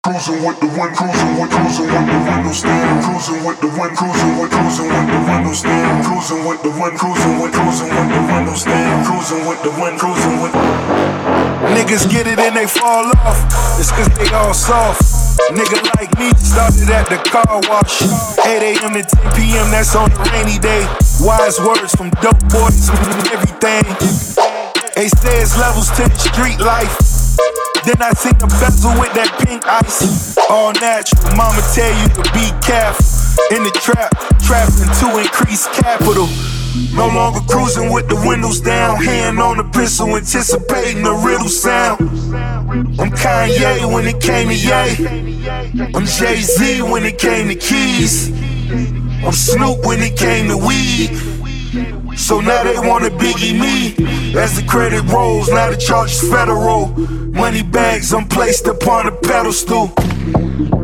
Cruising with the wind, cruising with, cruising with the windows down. Cruising with the wind, cruising with, cruising with the windows down. Cruising with the wind, cruising with, cruising with the windows down. Cruising with the wind, cruising with. Niggas get it and they fall off. It's cause they all soft. Nigga like me started at the car wash. 8 a.m. to 10 p.m. That's on a rainy day. Wise words from dope boys everything. They say it's levels to the street life. Then I seen the bezel with that pink ice. All natural, mama tell you to be careful. In the trap, trapping to increase capital. No longer cruising with the windows down, hand on the pistol, anticipating the riddle sound. I'm Kanye when it came to Ye. I'm Jay Z when it came to keys. I'm Snoop when it came to weed. So now they wanna biggie me. As the credit rolls, now the charge is federal. Money bags, I'm placed upon a pedestal.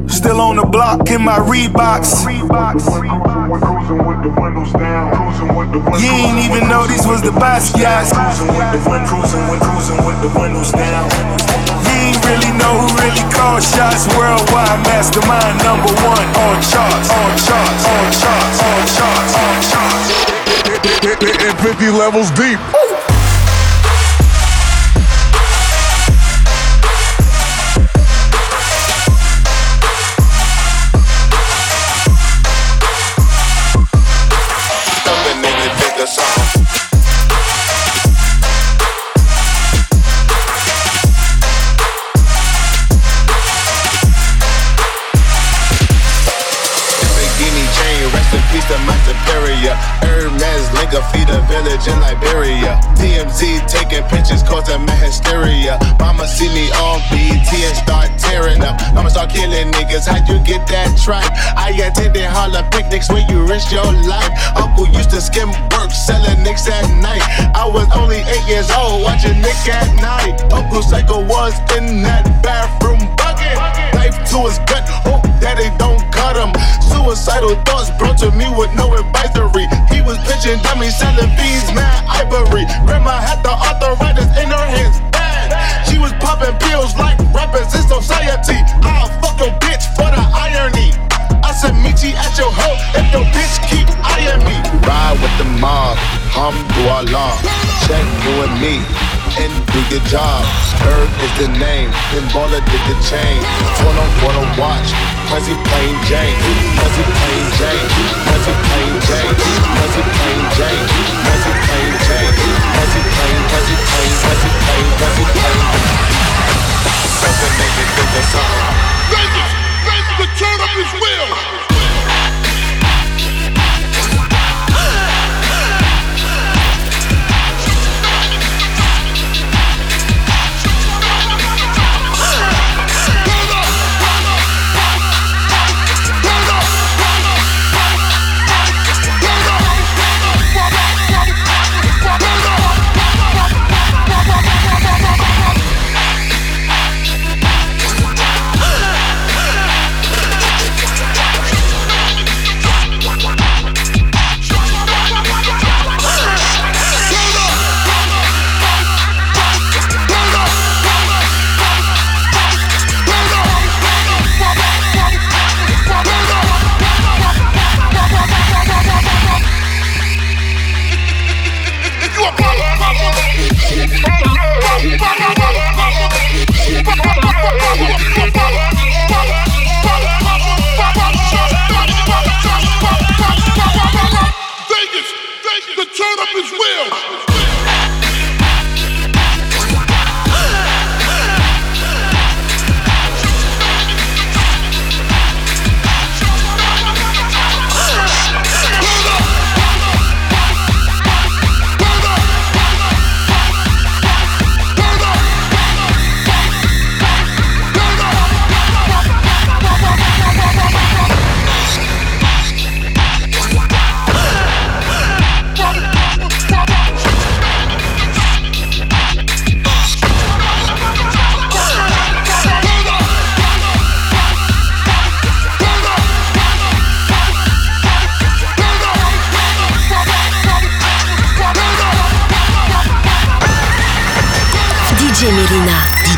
Still on the block in my Reeboks. You ain't even know these was the Basquiat's. You ain't really know who really called shots. Worldwide mastermind number one on charts, on charts, on charts, on charts, on charts. And 50 levels deep. Feed a village in Liberia. TMZ taking pictures causing my hysteria. Mama see me on BT and start tearing up. I'ma start killing niggas. How'd you get that tripe? I attended Harlem picnics where you risk your life. Uncle used to skim work, selling nicks at night. I was only eight years old, watching Nick at night. Uncle Psycho was in that bathroom to his gut, hope that they don't cut him. Suicidal thoughts brought to me with no advisory. He was pitching dummies, selling bees, mad ivory. Grandma had the arthritis in her hands, bad. She was popping pills like rappers in society. I'll fuck your bitch for the irony. I said, meet you at your hoe if your bitch keep eyeing me. Ride with the mob, alhamdulillah. Check you and me and do your job. Herb is the name, then baller did the chain. Photo photo watch, Prezi plain Jane, Prezi plain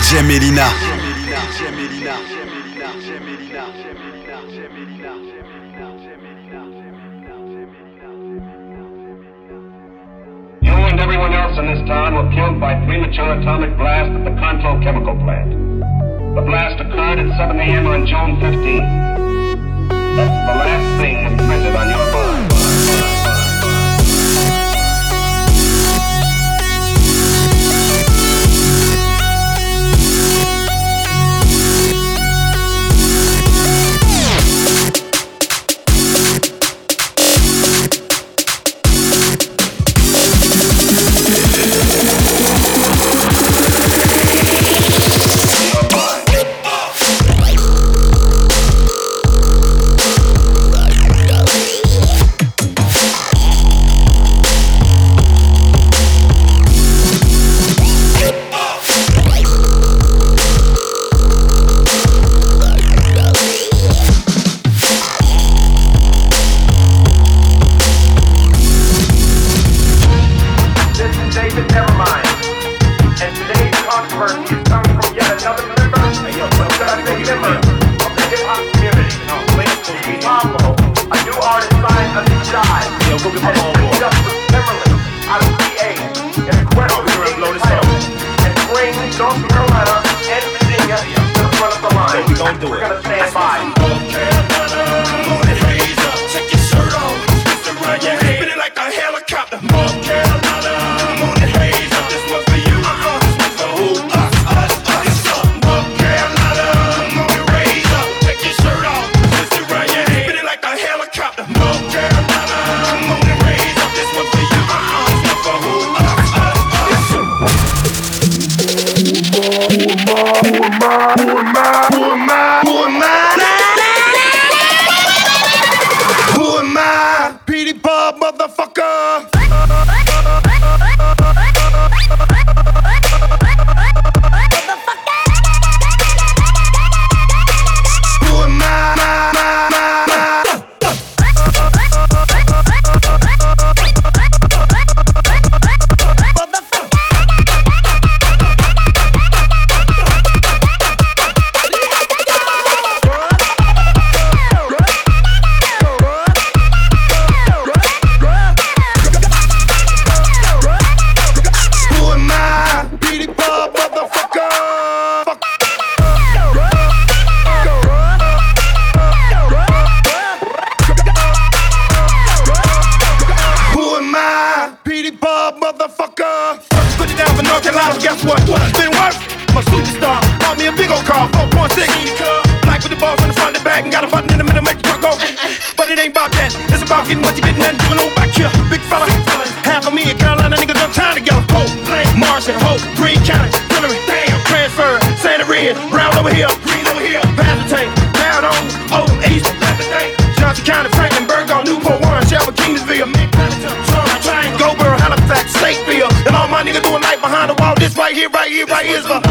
DJ Melyna. everyone else in this town were killed by premature atomic blast at the Control Chemical Plant. The blast occurred at 7 a.m. on June 15. That's the last thing imprinted on your mind.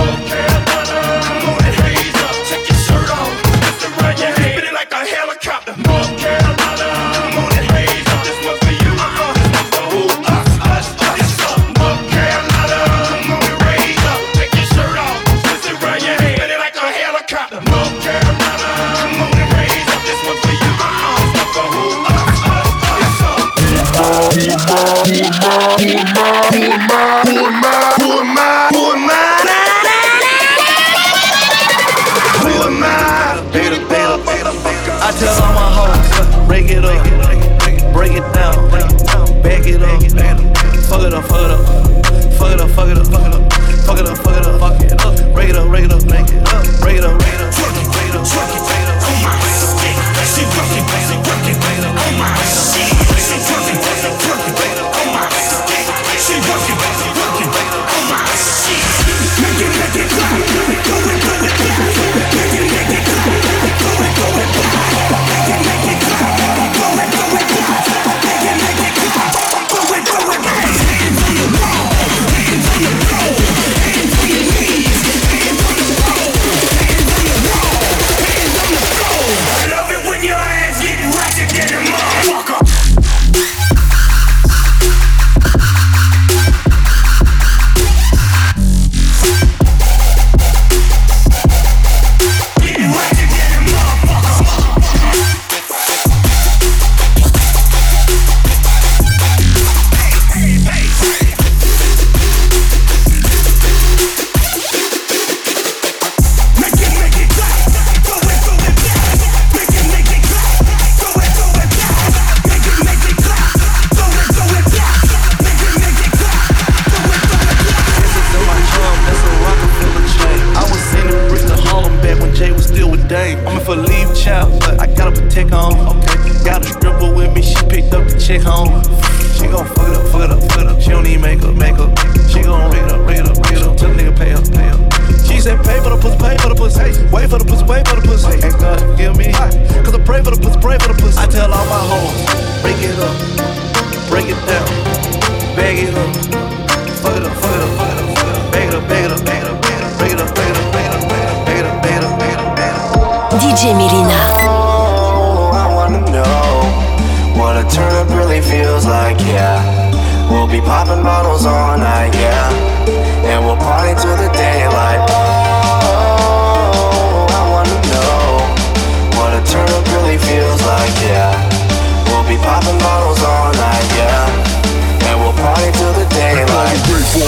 don't care.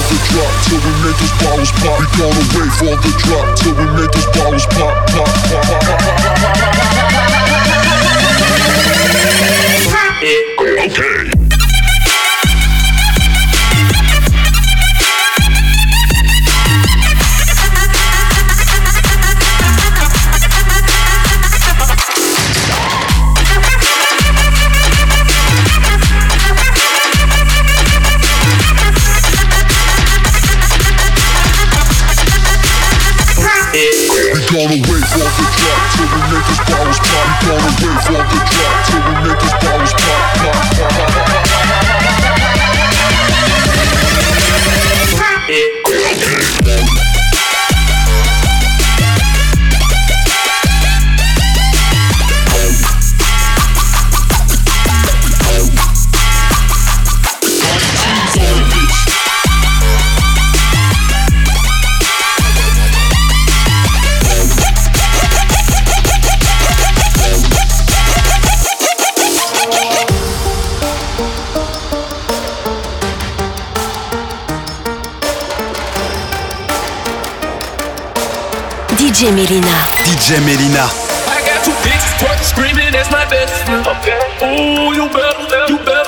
the drop till we make those bottles pop. We gonna wait for the drop till we make those bottles pop, pop, pop, pop, pop, pop, pop, pop, pop. pop. DJ I got two bitches twerking, screaming, that's my best friend. Ooh, you better, you better.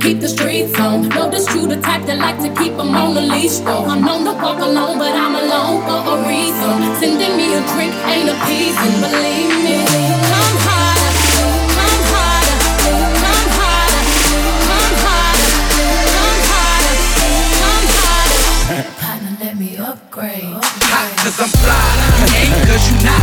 Keep the streets on. Know this true, the type that like to keep them on the leash, though. I'm known to walk alone, but I'm alone for a reason. Sending me a drink ain't appeasing, believe me. Come harder, come harder, come harder, come harder, come harder, come harder. Let me upgrade. Hot I'm fly, ain't cause you not.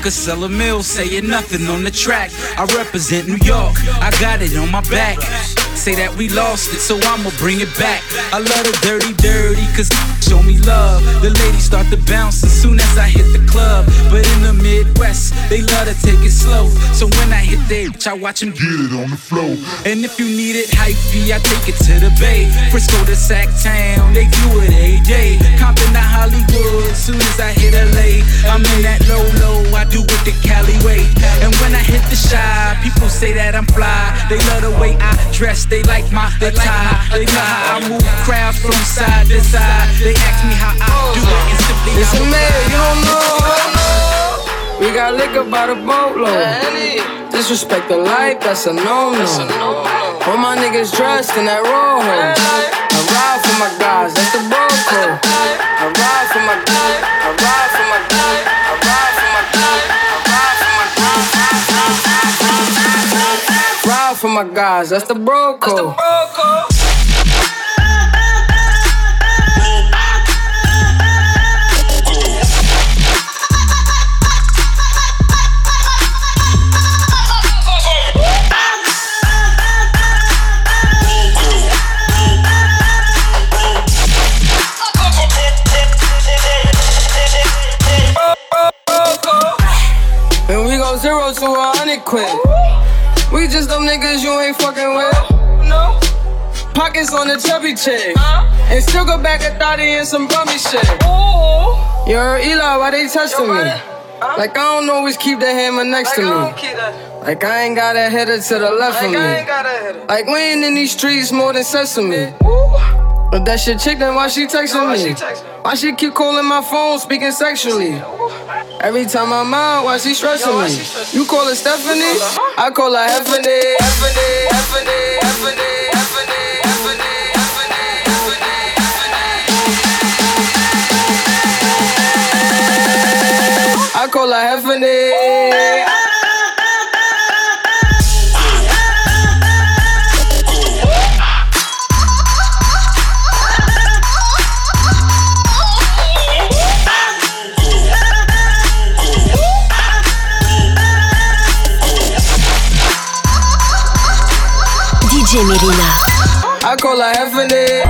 Could sell a mill, saying nothing on the track. I represent New York, I got it on my back. Say that we lost it, so I'ma bring it back. I love the dirty, dirty, cause show me love. The ladies start to bounce as soon as I hit the club. But in the Midwest, they love to take it slow. So when I hit they, I watch them get it on the floor. And if you need it hypey, I take it to the Bay. Frisco to Sac Town, they do it every day. Compton to Hollywood, soon as I hit LA, I'm in that low low. I do it the Cali way. And when I hit the shy, people say that I'm fly. They love the way I dress, they like my attire. They know how I move crowds from side to side. They ask me how I do it, and simply Listen, I'm man, you don't know. We got liquor by the boatload. Disrespect the life, that's a no-no. All my niggas dressed in that rojo. I ride for my guys, that's the bro code. I ride for my guys, I ride for my for my guys. Ride for my guys, that's the bro code. And we go zero to a hundred quick. We just them niggas you ain't fucking with. No. Pockets on the chubby chick. And still go back a thotty and some bummy shit. Heard Eli, why they testing me? Like I don't always keep the hammer next to me. Like I ain't got a header to the left of me. Like we ain't in these streets more than sesame. But that shit chick, then why she texting me? Why she keep calling my phone, speaking sexually? Every time I'm out, why she stressing me? You call her Stephanie? I call her Heffany. Heffany, Heffany, Heffany, Heffany. I call her Heffany. DJ Melyna. I call her Heffany.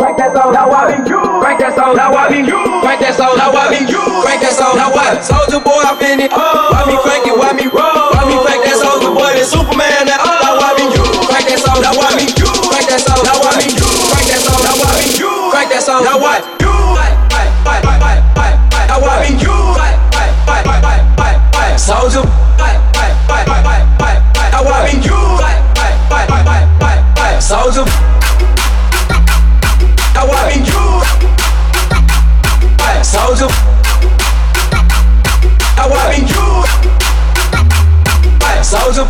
Crank that soul, now I be you. Crank that soul, now I be you. Crank that soul, now I be you. Crank that soul, now what? Soldier boy, I'm in it. Why me crank it? Why me roll? Why me crank that soldier boy? The Superman, that Soldier, I want you? Soldier, I want you? Soldier, I want you? Soldier,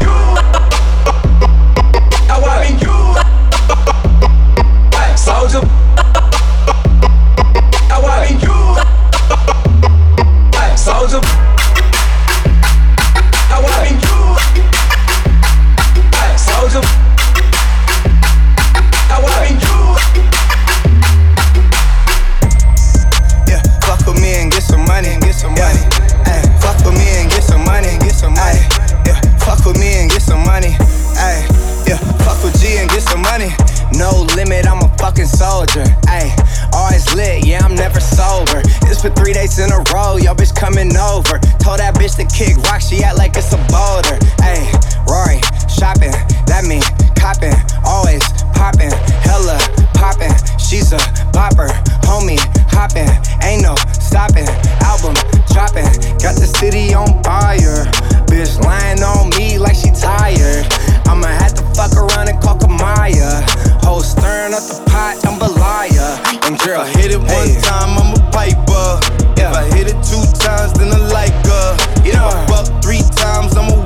pot, I'm a liar. And girl, hit it one hey. time, I'm a piper. Yeah. If I hit it two times, then I like her. If. I fuck three times, I'm a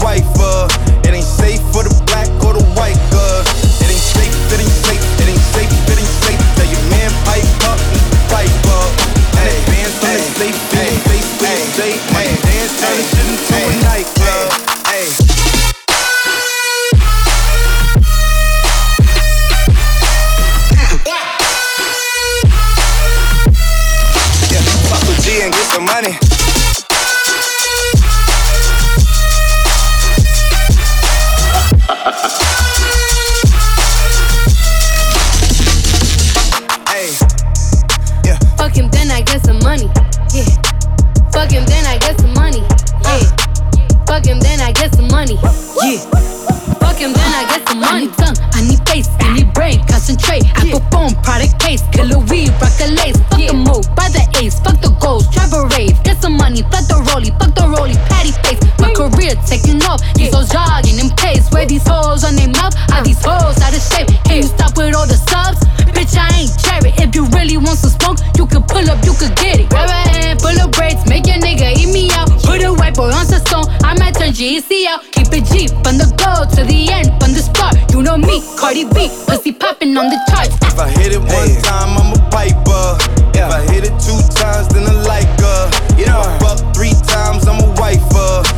then I get some money. I need tongue, I need face, I need brain, concentrate. Apple phone, product case, killer weed, rock a lace. Fuck the move, buy the ace, fuck the goals, travel rave. Get some money, fuck the rollie, fuck the rollie, patty face. My career taking off, these hoes jogging in place. Where these hoes on their mouth, are these hoes out of shape? Can you stop with all the subs? Bitch, I ain't cherry. If you really want some smoke, you can pull up, you can get it. Right, right white boy on the song. I might turn GCL. Keep it G on the go to the end, on the spot. You know me, Cardi B, pussy popping on the charts. If I hit it one time, I'm a piper. If I hit it two times, then I like her. If I fuck three times, I'm a wifer.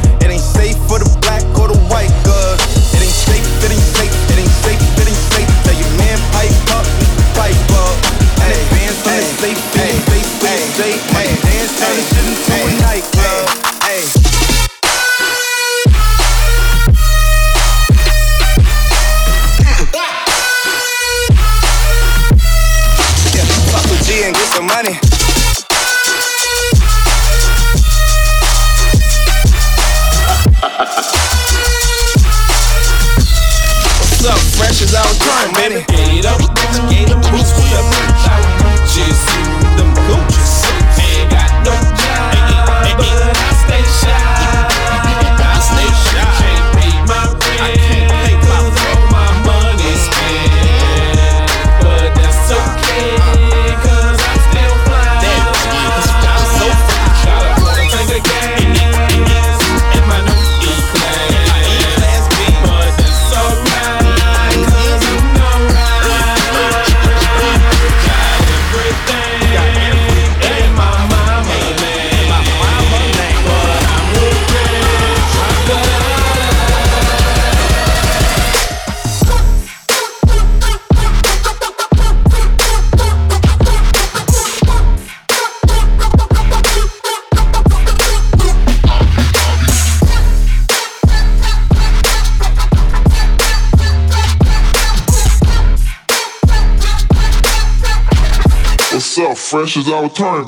fresh as our time.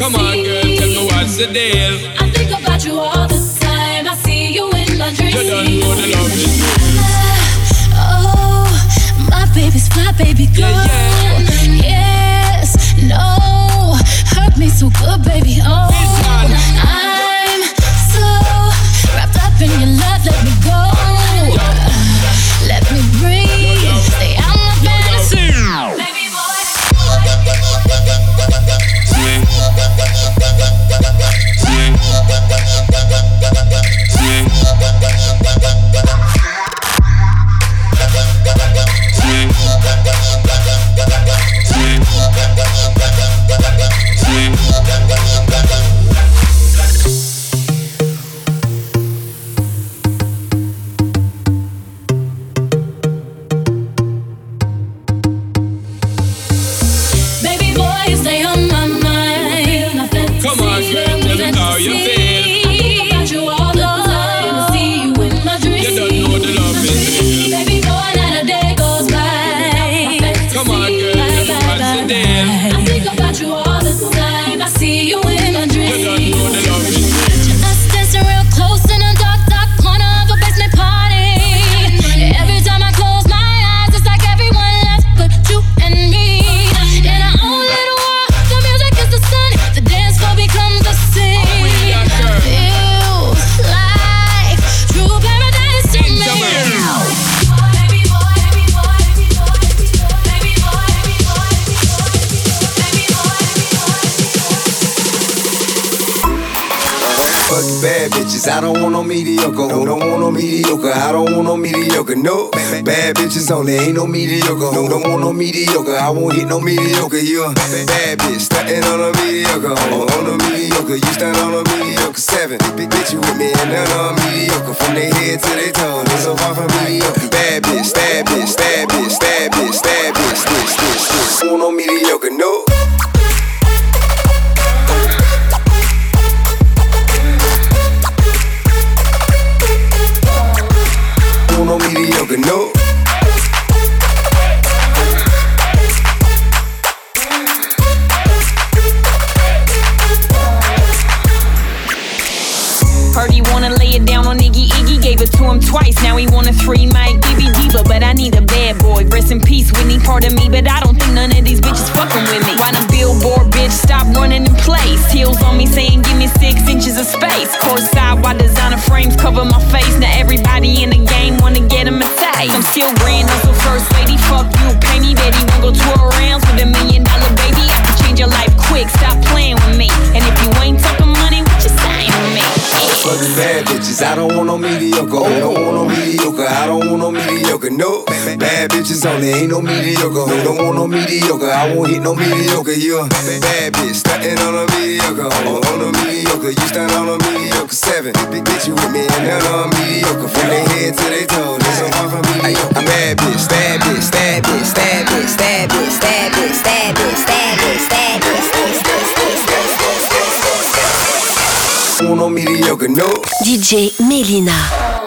Come on, girl, tell me what's the deal. I think about you all the time. I see you in my dreams. You don't know the love is real. Uh, oh, my baby's fly, baby girl. Yes, no, hurt me so good, baby. Oh, Bad bitches, I don't want no mediocre. No, don't want no mediocre. I don't want no mediocre. No, bad bitches only, ain't no mediocre. No, don't want no mediocre. I won't hit no mediocre. You a bad bitch, stuntin' on a mediocre. On, on a mediocre, you stunt on a mediocre. Seven, big bitch, you with me and none on mediocre. From their head to their toes, they so far from mediocre. Bad bitch, stab bitch, stab bitch, stab bitch, stab bitch, stitch, stitch, stitch. Want no mediocre, no. Mediocre, no. Heard he wanna lay it down on Iggy Iggy, gave it to him twice. Now he want a three mic Gibby Diva, but I need a bad boy. Rest in peace, Whitney, part of me, but I don't think none of these bitches fucking with me. Why the billboard bitch stop running in place? Heels on me saying give me six inches of space. Courtside Fuck you, pay me daddy. Won't go tour around with a million dollar baby. I can change your life quick. Stop playing with me. And if you ain't talking money, what you saying with me? Fuck bad bitches, I don't want no mediocre. Oh, don't want no mediocre. I don't want no mediocre. No, bitches only, ain't no mediocre. No, don't want no mediocre. I won't hit no mediocre. You a bad bitch, on a mediocre. On, on a mediocre, you stunt on a mediocre. Seven, bitch, you with me none on mediocre. From their head to their toes, mediocre. I'm bad bitch, bitch, bad bitch, bad bitch, bad bitch, bad bitch, bad bitch, bad bitch, bad bitch. DJ Melyna.